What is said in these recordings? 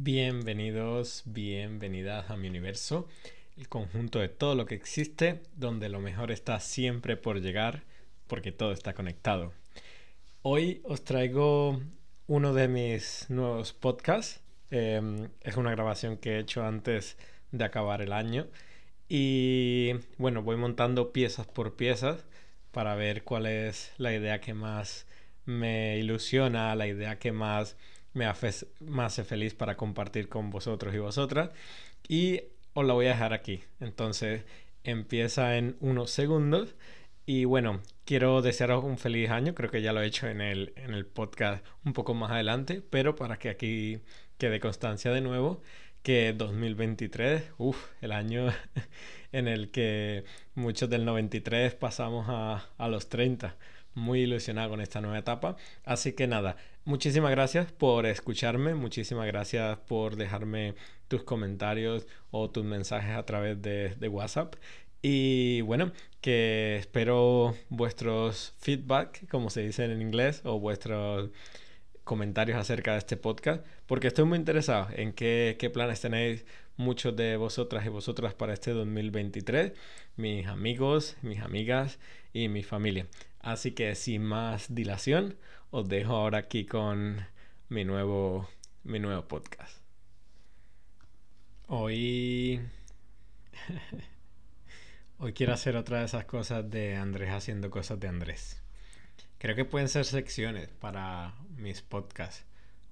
Bienvenidos, bienvenidas a mi universo, el conjunto de todo lo que existe, donde lo mejor está siempre por llegar, porque todo está conectado. Hoy os traigo uno de mis nuevos podcasts. Em, es una grabación que he hecho antes de acabar el año. Y bueno, voy montando piezas por piezas para ver cuál es la idea que más me ilusiona, la idea que más me hace, feliz para compartir con vosotros y vosotras. Y os la voy a dejar aquí. Entonces empieza en unos segundos. Y bueno, quiero desearos un feliz año. Creo que ya lo he hecho en el, en el podcast un poco más adelante. Pero para que aquí quede constancia de nuevo que 2023, uff, el año en el que muchos del 93 pasamos a, a los 30 muy ilusionado con esta nueva etapa. Así que nada, muchísimas gracias por escucharme, muchísimas gracias por dejarme tus comentarios o tus mensajes a través de, WhatsApp. Y bueno, que espero vuestros feedback, como se dice en inglés, o vuestros comentarios acerca de este podcast, porque estoy muy interesado en qué planes tenéis muchos de vosotras y vosotras para este 2023, mis amigos, mis amigas y mi familia. Así que sin más dilación, os dejo ahora aquí con mi nuevo, mi nuevo podcast. Hoy... Hoy quiero hacer otra de esas cosas de Andrés haciendo cosas de Andrés. Creo que pueden ser secciones para mis podcasts.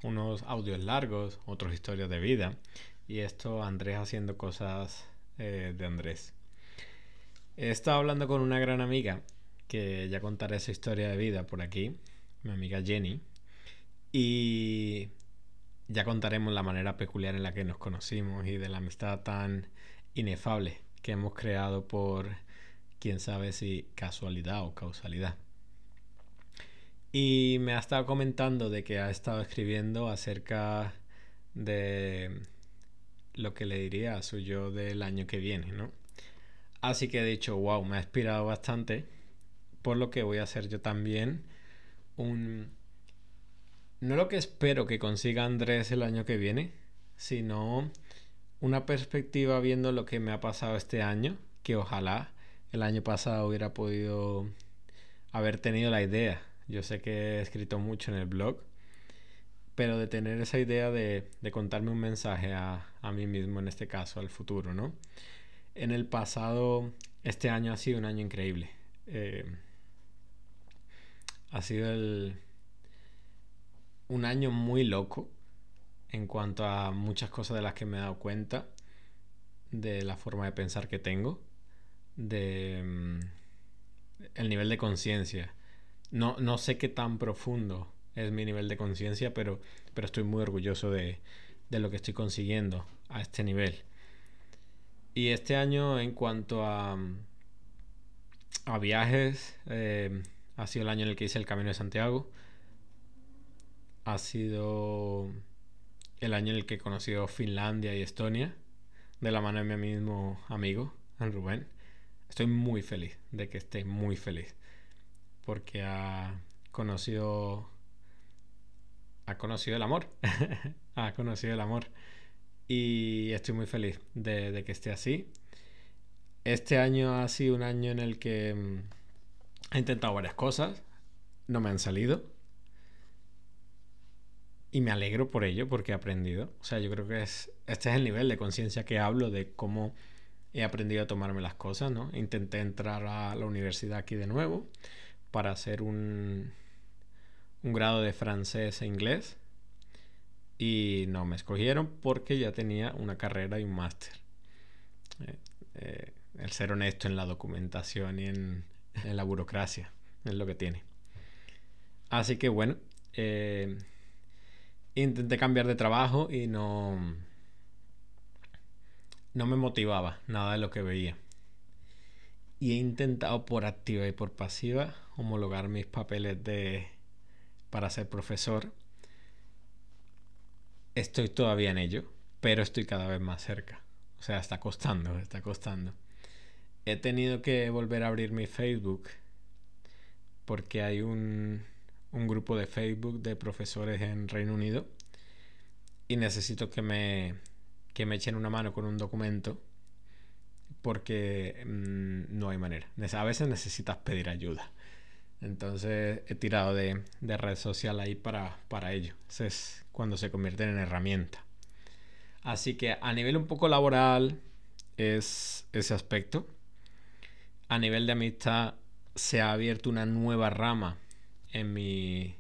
Unos audios largos, otros historias de vida. Y esto Andrés haciendo cosas eh, de Andrés. He estado hablando con una gran amiga que ya contaré esa historia de vida por aquí, mi amiga Jenny, y ya contaremos la manera peculiar en la que nos conocimos y de la amistad tan inefable que hemos creado por quién sabe si casualidad o causalidad. Y me ha estado comentando de que ha estado escribiendo acerca de lo que le diría a su yo del año que viene, ¿no? Así que he dicho, wow, me ha inspirado bastante por lo que voy a hacer yo también un... No lo que espero que consiga Andrés el año que viene, sino una perspectiva viendo lo que me ha pasado este año, que ojalá el año pasado hubiera podido haber tenido la idea. Yo sé que he escrito mucho en el blog, pero de tener esa idea de, contarme un mensaje a, a, mí mismo, en este caso, al futuro, ¿no? En el pasado, este año ha sido un año increíble. Eh, ha sido el, un año muy loco en cuanto a muchas cosas de las que me he dado cuenta, de la forma de pensar que tengo, de mm, el nivel de conciencia. No, no sé qué tan profundo es mi nivel de conciencia, pero, pero estoy muy orgulloso de, de, lo que estoy consiguiendo a este nivel. Y este año en cuanto a, a viajes, eh, ha sido el año en el que hice el Camino de Santiago. Ha sido el año en el que he conocido Finlandia y Estonia de la mano de mi mismo amigo, Rubén. Estoy muy feliz de que esté muy feliz porque ha conocido ha conocido el amor. ha conocido el amor. Y estoy muy feliz de, de, que esté así. Este año ha sido un año en el que mm, He intentado varias cosas, no me han salido. Y me alegro por ello, porque he aprendido. O sea, yo creo que es, este es el nivel de conciencia que hablo de cómo he aprendido a tomarme las cosas, ¿no? Intenté entrar a la universidad aquí de nuevo para hacer un, un grado de francés e inglés. Y no me escogieron porque ya tenía una carrera y un máster. Eh, eh, el ser honesto en la documentación y en, en la burocracia, es lo que tiene. Así que bueno, eh, intenté cambiar de trabajo y no, no me motivaba nada de lo que veía. Y he intentado por activa y por pasiva homologar mis papeles de para ser profesor. Estoy todavía en ello, pero estoy cada vez más cerca. O sea, está costando, está costando he tenido que volver a abrir mi Facebook porque hay un, un grupo de Facebook de profesores en Reino Unido y necesito que me, que me echen una mano con un documento porque mm, no hay manera. A veces necesitas pedir ayuda. Entonces he tirado de, de red social ahí para, para ello. Ese es cuando se convierten en herramienta. Así que a nivel un poco laboral es ese aspecto. A nivel de amistad se ha abierto una nueva rama en mi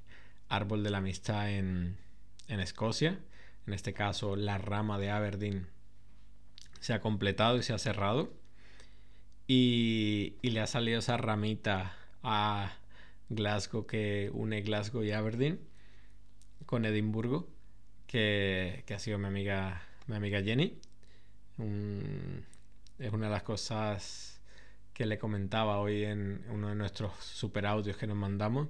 árbol de la amistad en, en Escocia. En este caso, la rama de Aberdeen se ha completado y se ha cerrado. Y, y le ha salido esa ramita a Glasgow que une Glasgow y Aberdeen con Edimburgo, que, que ha sido mi amiga, mi amiga Jenny. es una de las cosas que le comentaba hoy en uno de nuestros super audios que nos mandamos.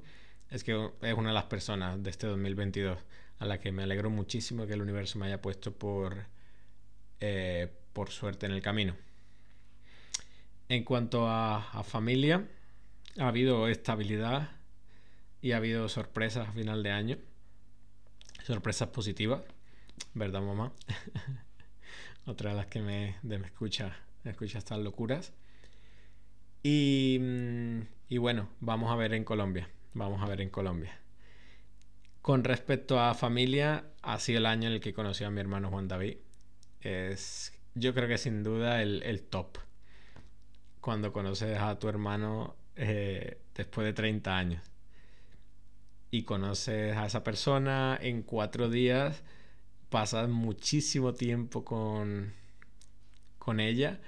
Es que es una de las personas de este 2022 a la que me alegro muchísimo que el universo me haya puesto por, eh, por suerte en el camino. En cuanto a, familia, ha habido estabilidad y ha habido sorpresas a final de año. Sorpresas positivas, ¿verdad, mamá? Otra de las que me, me escucha, me escucha estas locuras. Y, mm, y bueno, vamos a ver en Colombia. Vamos a ver en Colombia. Con respecto a familia, ha sido el año en el que conocí a mi hermano Juan David. Es, yo creo que sin duda el, el top. Cuando conoces a tu hermano eh, después de 30 años. Y conoces a esa persona en cuatro días, pasas muchísimo tiempo con, con ella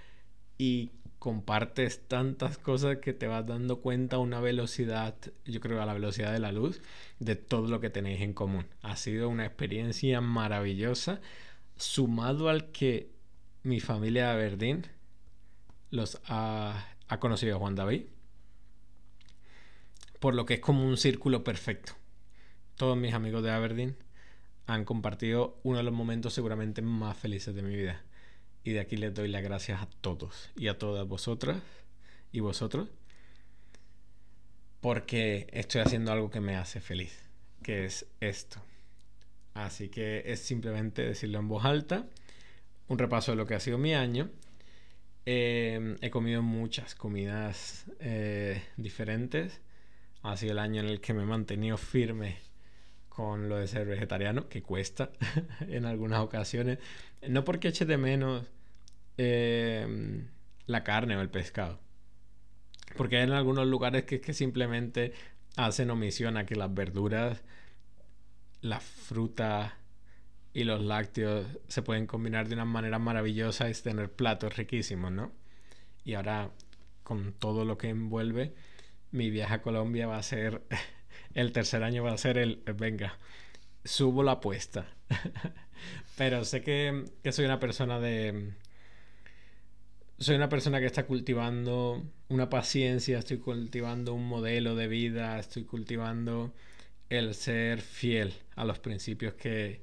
y compartes tantas cosas que te vas dando cuenta a una velocidad, yo creo a la velocidad de la luz, de todo lo que tenéis en común. Ha sido una experiencia maravillosa, sumado al que mi familia de Aberdeen los ha, conocido a Juan David por lo que es como un círculo perfecto. Todos mis amigos de Aberdeen han compartido uno de los momentos seguramente más felices de mi vida. Y de aquí les doy las gracias a todos y a todas vosotras y vosotros. Porque estoy haciendo algo que me hace feliz. Que es esto. Así que es simplemente decirlo en voz alta. Un repaso de lo que ha sido mi año. Eh, he comido muchas comidas eh, diferentes ha sido el año en el que me he mantenido firme con lo de ser vegetariano, que cuesta en algunas ocasiones. No porque eche de menos em, la carne o el pescado. Porque hay en algunos lugares que, que simplemente hacen omisión a que las verduras, la fruta y los lácteos se pueden combinar de una manera maravillosa y tener platos riquísimos, ¿no? Y ahora, con todo lo que envuelve, mi viaje a Colombia va a ser, el tercer año va a ser el, venga, subo la apuesta. Pero sé que, que soy una persona de... Soy una persona que está cultivando una paciencia, estoy cultivando un modelo de vida, estoy cultivando el ser fiel a los principios que,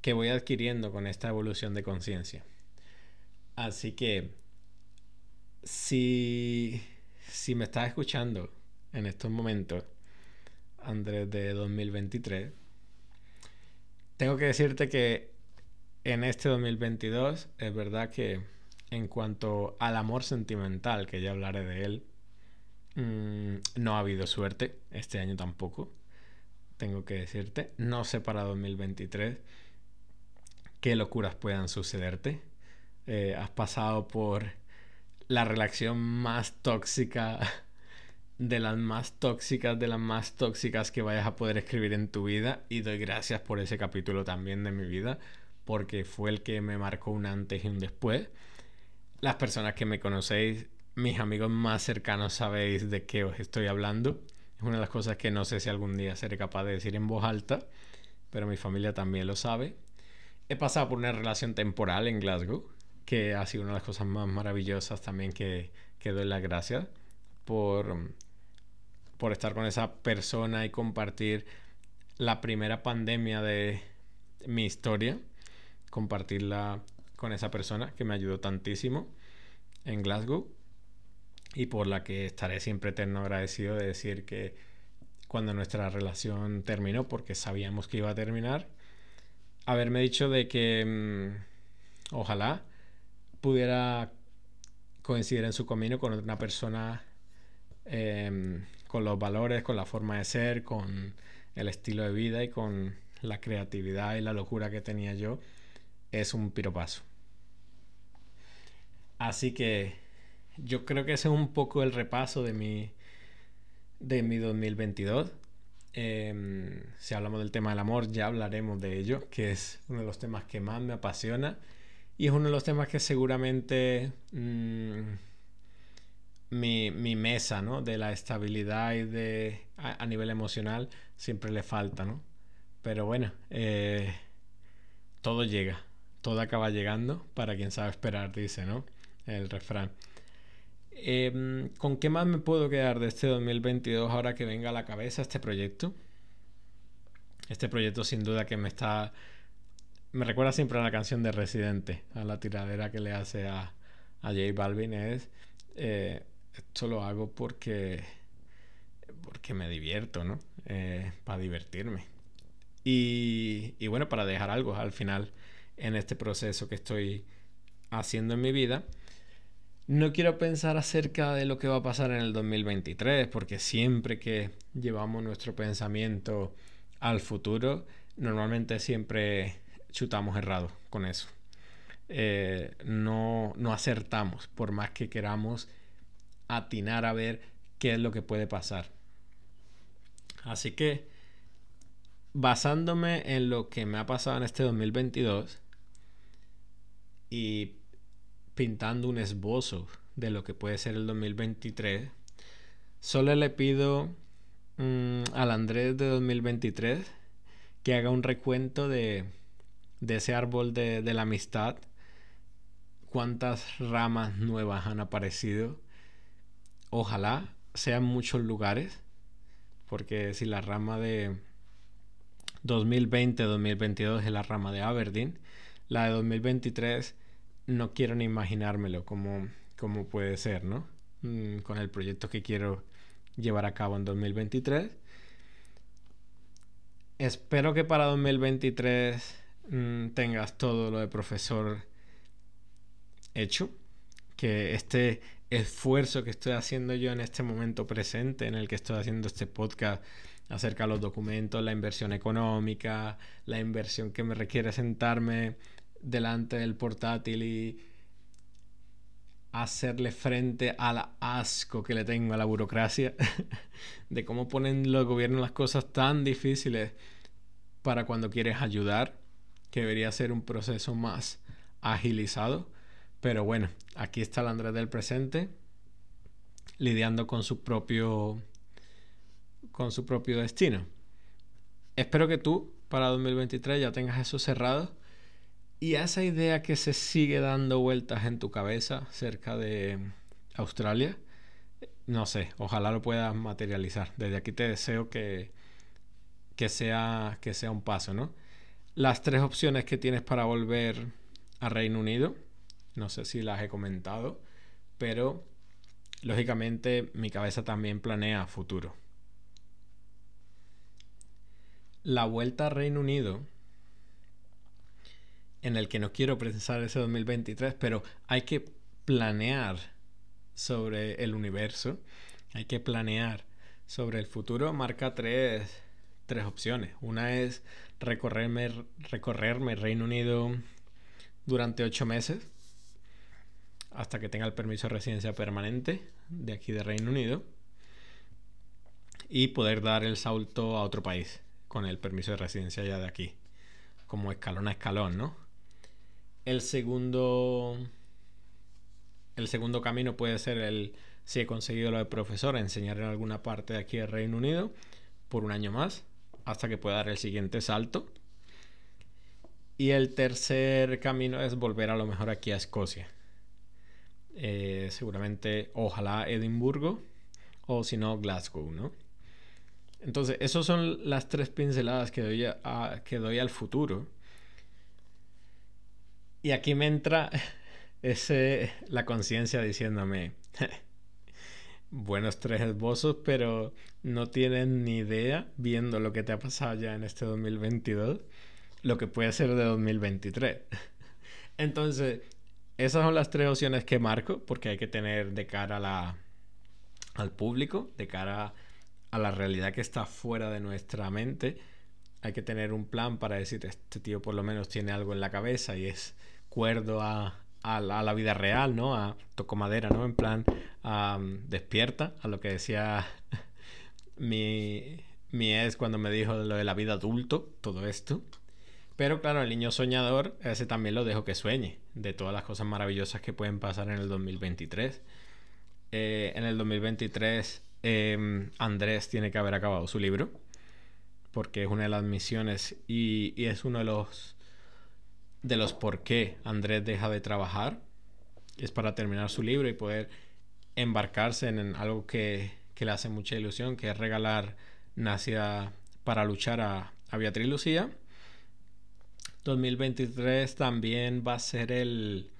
que voy adquiriendo con esta evolución de conciencia. Así que, si si me estás escuchando en estos momentos, Andrés de 2023, tengo que decirte que en este 2022 es verdad que en cuanto al amor sentimental, que ya hablaré de él, mm, no ha habido suerte, este año tampoco, tengo que decirte, no sé para 2023 qué locuras puedan sucederte. Eh, has pasado por la relación más tóxica de las más tóxicas, de las más tóxicas que vayas a poder escribir en tu vida. Y doy gracias por ese capítulo también de mi vida, porque fue el que me marcó un antes y un después. Las personas que me conocéis, mis amigos más cercanos, sabéis de qué os estoy hablando. Es una de las cosas que no sé si algún día seré capaz de decir en voz alta, pero mi familia también lo sabe. He pasado por una relación temporal en Glasgow, que ha sido una de las cosas más maravillosas también que, que doy las gracias por, por estar con esa persona y compartir la primera pandemia de mi historia, compartirla con esa persona que me ayudó tantísimo en Glasgow y por la que estaré siempre eterno agradecido de decir que cuando nuestra relación terminó, porque sabíamos que iba a terminar, haberme dicho de que mm, ojalá pudiera coincidir en su camino con una persona em, con los valores, con la forma de ser, con el estilo de vida y con la creatividad y la locura que tenía yo, es un piropaso. Así que yo creo que ese es un poco el repaso de mi, de mi 2022. Em, si hablamos del tema del amor, ya hablaremos de ello, que es uno de los temas que más me apasiona y es uno de los temas que seguramente mm, mi, mesa ¿no? de la estabilidad y de, a, nivel emocional siempre le falta, ¿no? Pero bueno, eh, todo llega, todo acaba llegando para quien sabe esperar, dice, ¿no? El refrán. Em, ¿Con qué más me puedo quedar de este 2022 ahora que venga a la cabeza este proyecto? Este proyecto sin duda que me está... Me recuerda siempre a la canción de Residente, a la tiradera que le hace a, a J Balvin. Es, eh, esto lo hago porque, porque me divierto, ¿no? Eh, para divertirme. Y, y bueno, para dejar algo al final en este proceso que estoy haciendo en mi vida no quiero pensar acerca de lo que va a pasar en el 2023, porque siempre que llevamos nuestro pensamiento al futuro, normalmente siempre chutamos errado con eso. Eh, no, no acertamos, por más que queramos atinar a ver qué es lo que puede pasar. Así que, basándome en lo que me ha pasado en este 2022 y pintando un esbozo de lo que puede ser el 2023, solo le pido mm, al Andrés de 2023 que haga un recuento de, de ese árbol de, de la amistad, cuántas ramas nuevas han aparecido. Ojalá sean muchos lugares, porque si la rama de 2020-2022 es la rama de Aberdeen, la de 2023 no quiero ni imaginármelo como, como puede ser, ¿no? Mm, con el proyecto que quiero llevar a cabo en 2023. Espero que para 2023 mm, tengas todo lo de profesor hecho. Que este esfuerzo que estoy haciendo yo en este momento presente, en el que estoy haciendo este podcast acerca de los documentos, la inversión económica, la inversión que me requiere sentarme delante del portátil y hacerle frente al asco que le tengo a la burocracia, de cómo ponen los gobiernos las cosas tan difíciles para cuando quieres ayudar, que debería ser un proceso más agilizado. Pero bueno, aquí está el Andrés del presente, lidiando con su propio con su propio destino. Espero que tú para 2023 ya tengas eso cerrado y esa idea que se sigue dando vueltas en tu cabeza cerca de Australia, no sé, ojalá lo puedas materializar. Desde aquí te deseo que, que, sea, que sea un paso, ¿no? Las tres opciones que tienes para volver a Reino Unido, no sé si las he comentado, pero lógicamente mi cabeza también planea futuro. La vuelta a Reino Unido en el que no quiero pensar ese 2023, pero hay que planear sobre el universo, hay que planear sobre el futuro, marca tres, tres opciones. Una es recorrerme, recorrerme Reino Unido durante ocho meses hasta que tenga el permiso de residencia permanente de aquí de Reino Unido y poder dar el salto a otro país con el permiso de residencia ya de aquí, como escalón a escalón, ¿no? El segundo. El segundo camino puede ser el. Si he conseguido lo de profesor, enseñar en alguna parte de aquí del Reino Unido por un año más, hasta que pueda dar el siguiente salto. Y el tercer camino es volver a lo mejor aquí a Escocia. Eh, seguramente, ojalá Edimburgo o si no, Glasgow, ¿no? Entonces, esas son las tres pinceladas que doy, que doy al futuro. Y aquí me entra ese, la conciencia diciéndome, buenos tres esbozos, pero no tienen ni idea, viendo lo que te ha pasado ya en este 2022, lo que puede ser de 2023. Entonces, esas son las tres opciones que marco porque hay que tener de cara la, al público, de cara a la realidad que está fuera de nuestra mente. Hay que tener un plan para decir, este tío por lo menos tiene algo en la cabeza y es cuerdo a, a, la, vida real, ¿no? A toco madera, ¿no? En plan, despierta a lo que decía mi, mi ex cuando me dijo lo de la vida adulto, todo esto. Pero claro, el niño soñador, ese también lo dejo que sueñe de todas las cosas maravillosas que pueden pasar en el 2023. Eh, en el 2023 em, Andrés tiene que haber acabado su libro porque es una de las misiones y, y, es uno de los de los por qué Andrés deja de trabajar es para terminar su libro y poder embarcarse en algo que, que le hace mucha ilusión que es regalar Nacida para luchar a, a Beatriz Lucía 2023 también va a ser el,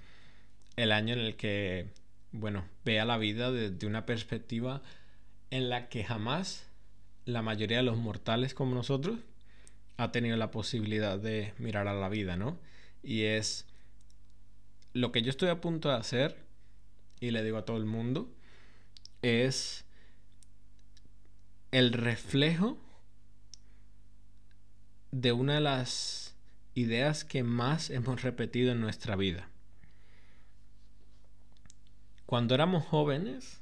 el año en el que, bueno, vea la vida desde una perspectiva en la que jamás la mayoría de los mortales como nosotros ha tenido la posibilidad de mirar a la vida, ¿no? Y es lo que yo estoy a punto de hacer, y le digo a todo el mundo, es el reflejo de una de las ideas que más hemos repetido en nuestra vida. Cuando éramos jóvenes,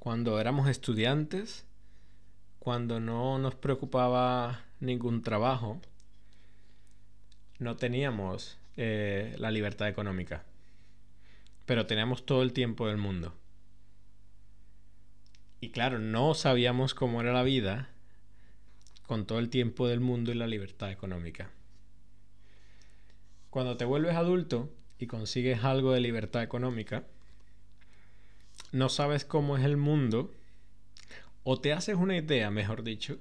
cuando éramos estudiantes, cuando no nos preocupaba ningún trabajo, no teníamos eh, la libertad económica, pero teníamos todo el tiempo del mundo. Y claro, no sabíamos cómo era la vida con todo el tiempo del mundo y la libertad económica. Cuando te vuelves adulto y consigues algo de libertad económica, no sabes cómo es el mundo, o te haces una idea, mejor dicho,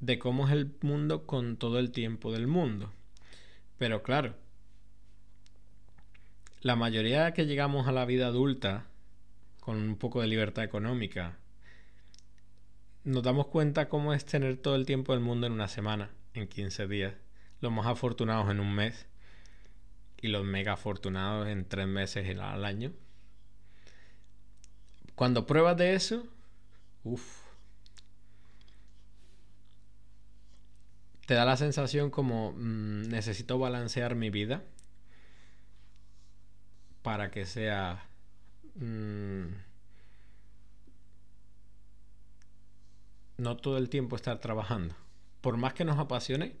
de cómo es el mundo con todo el tiempo del mundo. Pero claro, la mayoría que llegamos a la vida adulta con un poco de libertad económica, nos damos cuenta cómo es tener todo el tiempo del mundo en una semana, en 15 días, los más afortunados en un mes y los mega afortunados en tres meses al año. Cuando pruebas de eso, uff, te da la sensación como mm, necesito balancear mi vida para que sea mm, no todo el tiempo estar trabajando. Por más que nos apasione,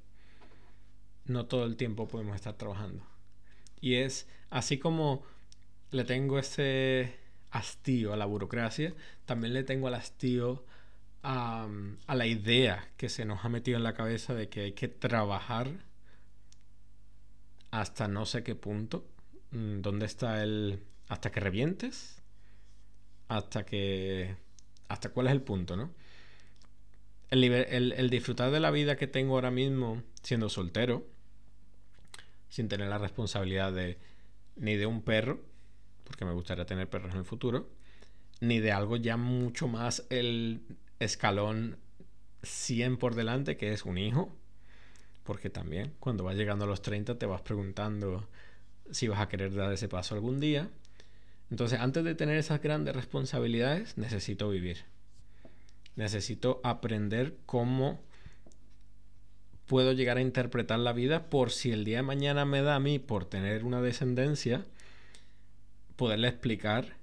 no todo el tiempo podemos estar trabajando. Y es así como le tengo ese hastío a la burocracia, también le tengo el hastío a, a, la idea que se nos ha metido en la cabeza de que hay que trabajar hasta no sé qué punto. Mm, ¿Dónde está el... hasta que revientes? Hasta que... hasta cuál es el punto, ¿no? El, el disfrutar de la vida que tengo ahora mismo siendo soltero, sin tener la responsabilidad de ni de un perro, porque me gustaría tener perros en el futuro, ni de algo ya mucho más el escalón 100 por delante, que es un hijo, porque también cuando vas llegando a los 30 te vas preguntando si vas a querer dar ese paso algún día. Entonces, antes de tener esas grandes responsabilidades, necesito vivir. Necesito aprender cómo puedo llegar a interpretar la vida por si el día de mañana me da a mí por tener una descendencia, poderle explicar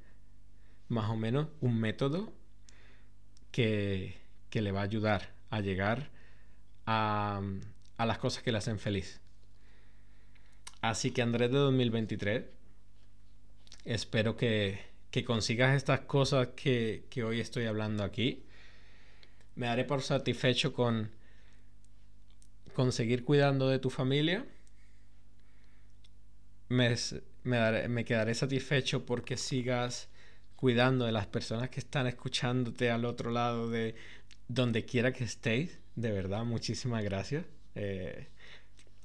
más o menos un método que, que le va a ayudar a llegar a, a las cosas que le hacen feliz. Así que Andrés de 2023, espero que, que consigas estas cosas que, que hoy estoy hablando aquí. Me daré por satisfecho con conseguir cuidando de tu familia, me, me, quedaré satisfecho porque sigas cuidando de las personas que están escuchándote al otro lado de donde quiera que estéis. De verdad, muchísimas gracias. Eh,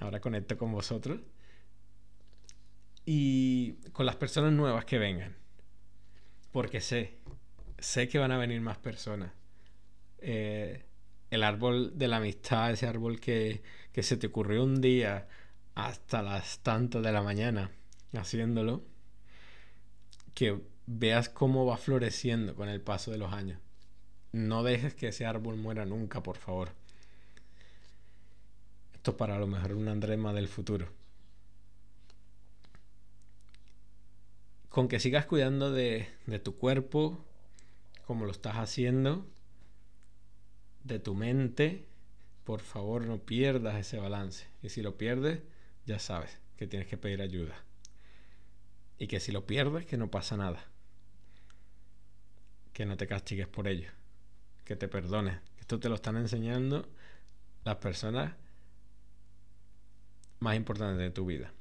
ahora conecto con vosotros. Y con las personas nuevas que vengan. Porque sé, sé que van a venir más personas. Eh, el árbol de la amistad, ese árbol que, que se te ocurrió un día hasta las tantas de la mañana haciéndolo, que veas cómo va floreciendo con el paso de los años. No dejes que ese árbol muera nunca, por favor. Esto es para lo mejor un Andrema del futuro. Con que sigas cuidando de, de tu cuerpo, como lo estás haciendo, de tu mente, por favor no pierdas ese balance. Y si lo pierdes, ya sabes que tienes que pedir ayuda. Y que si lo pierdes, que no pasa nada. Que no te castigues por ello. Que te perdones. Esto te lo están enseñando las personas más importantes de tu vida.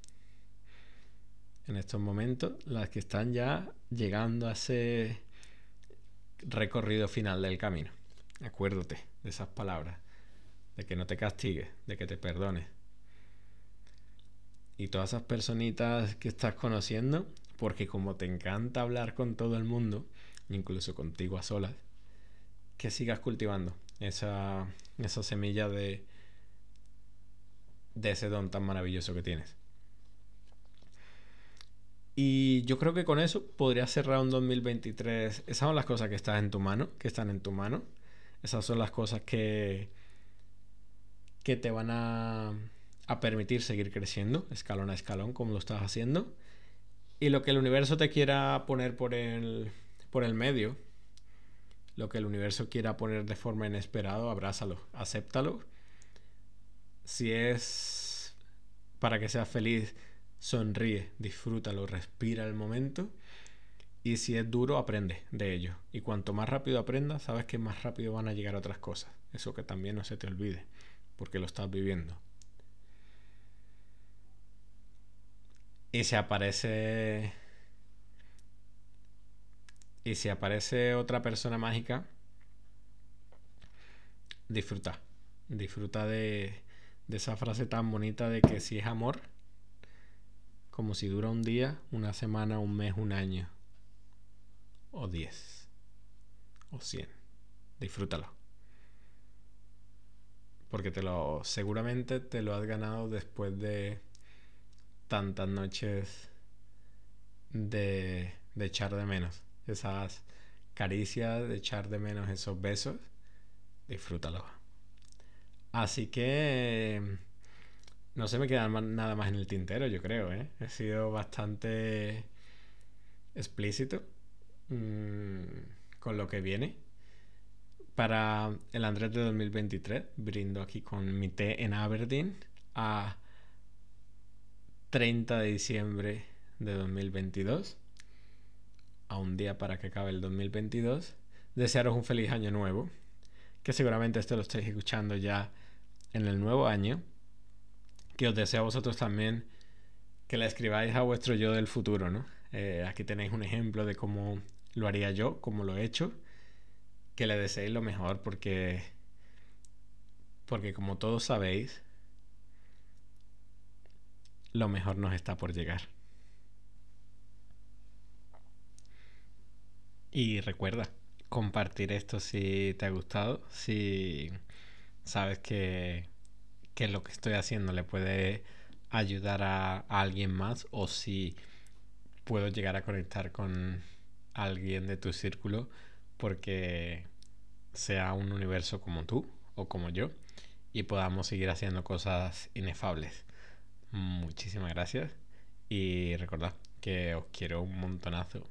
En estos momentos, las que están ya llegando a ese recorrido final del camino. Acuérdate de esas palabras, de que no te castigues, de que te perdones. Y todas esas personitas que estás conociendo, porque como te encanta hablar con todo el mundo, incluso contigo a solas, que sigas cultivando esa, esa semilla de, de ese don tan maravilloso que tienes. Y yo creo que con eso podría cerrar un 2023. Esas son las cosas que están en tu mano, que están en tu mano. Esas son las cosas que, que te van a, a permitir seguir creciendo, escalón a escalón, como lo estás haciendo. Y lo que el universo te quiera poner por el, por el medio, lo que el universo quiera poner de forma inesperada, abrázalo, acéptalo. Si es para que seas feliz, sonríe, disfrútalo, respira el momento. Y si es duro, aprende de ello. Y cuanto más rápido aprendas, sabes que más rápido van a llegar otras cosas. Eso que también no se te olvide, porque lo estás viviendo. Y si aparece... Y si aparece otra persona mágica, disfruta. Disfruta de, de esa frase tan bonita de que si es amor, como si dura un día, una semana, un mes, un año o 10 o 100. Disfrútalo. Porque te lo seguramente te lo has ganado después de tantas noches de, de echar de menos esas caricias, de echar de menos esos besos. Disfrútalo. Así que no se me queda nada más en el tintero, yo creo, ¿eh? He sido bastante explícito Mm, con lo que viene. Para el Andrés de 2023, brindo aquí con mi té en Aberdeen a 30 de diciembre de 2022, a un día para que acabe el 2022. Desearos un feliz año nuevo, que seguramente esto lo estáis escuchando ya en el nuevo año. Que os deseo a vosotros también que la escribáis a vuestro yo del futuro, ¿no? Eh, aquí tenéis un ejemplo de cómo lo haría yo, como lo he hecho. Que le deseéis lo mejor porque, porque como todos sabéis, lo mejor nos está por llegar. Y recuerda, compartir esto si te ha gustado, si sabes que, que lo que estoy haciendo le puede ayudar a alguien más o si puedo llegar a conectar con alguien de tu círculo porque sea un universo como tú o como yo y podamos seguir haciendo cosas inefables. Muchísimas gracias y recordad que os quiero un montonazo.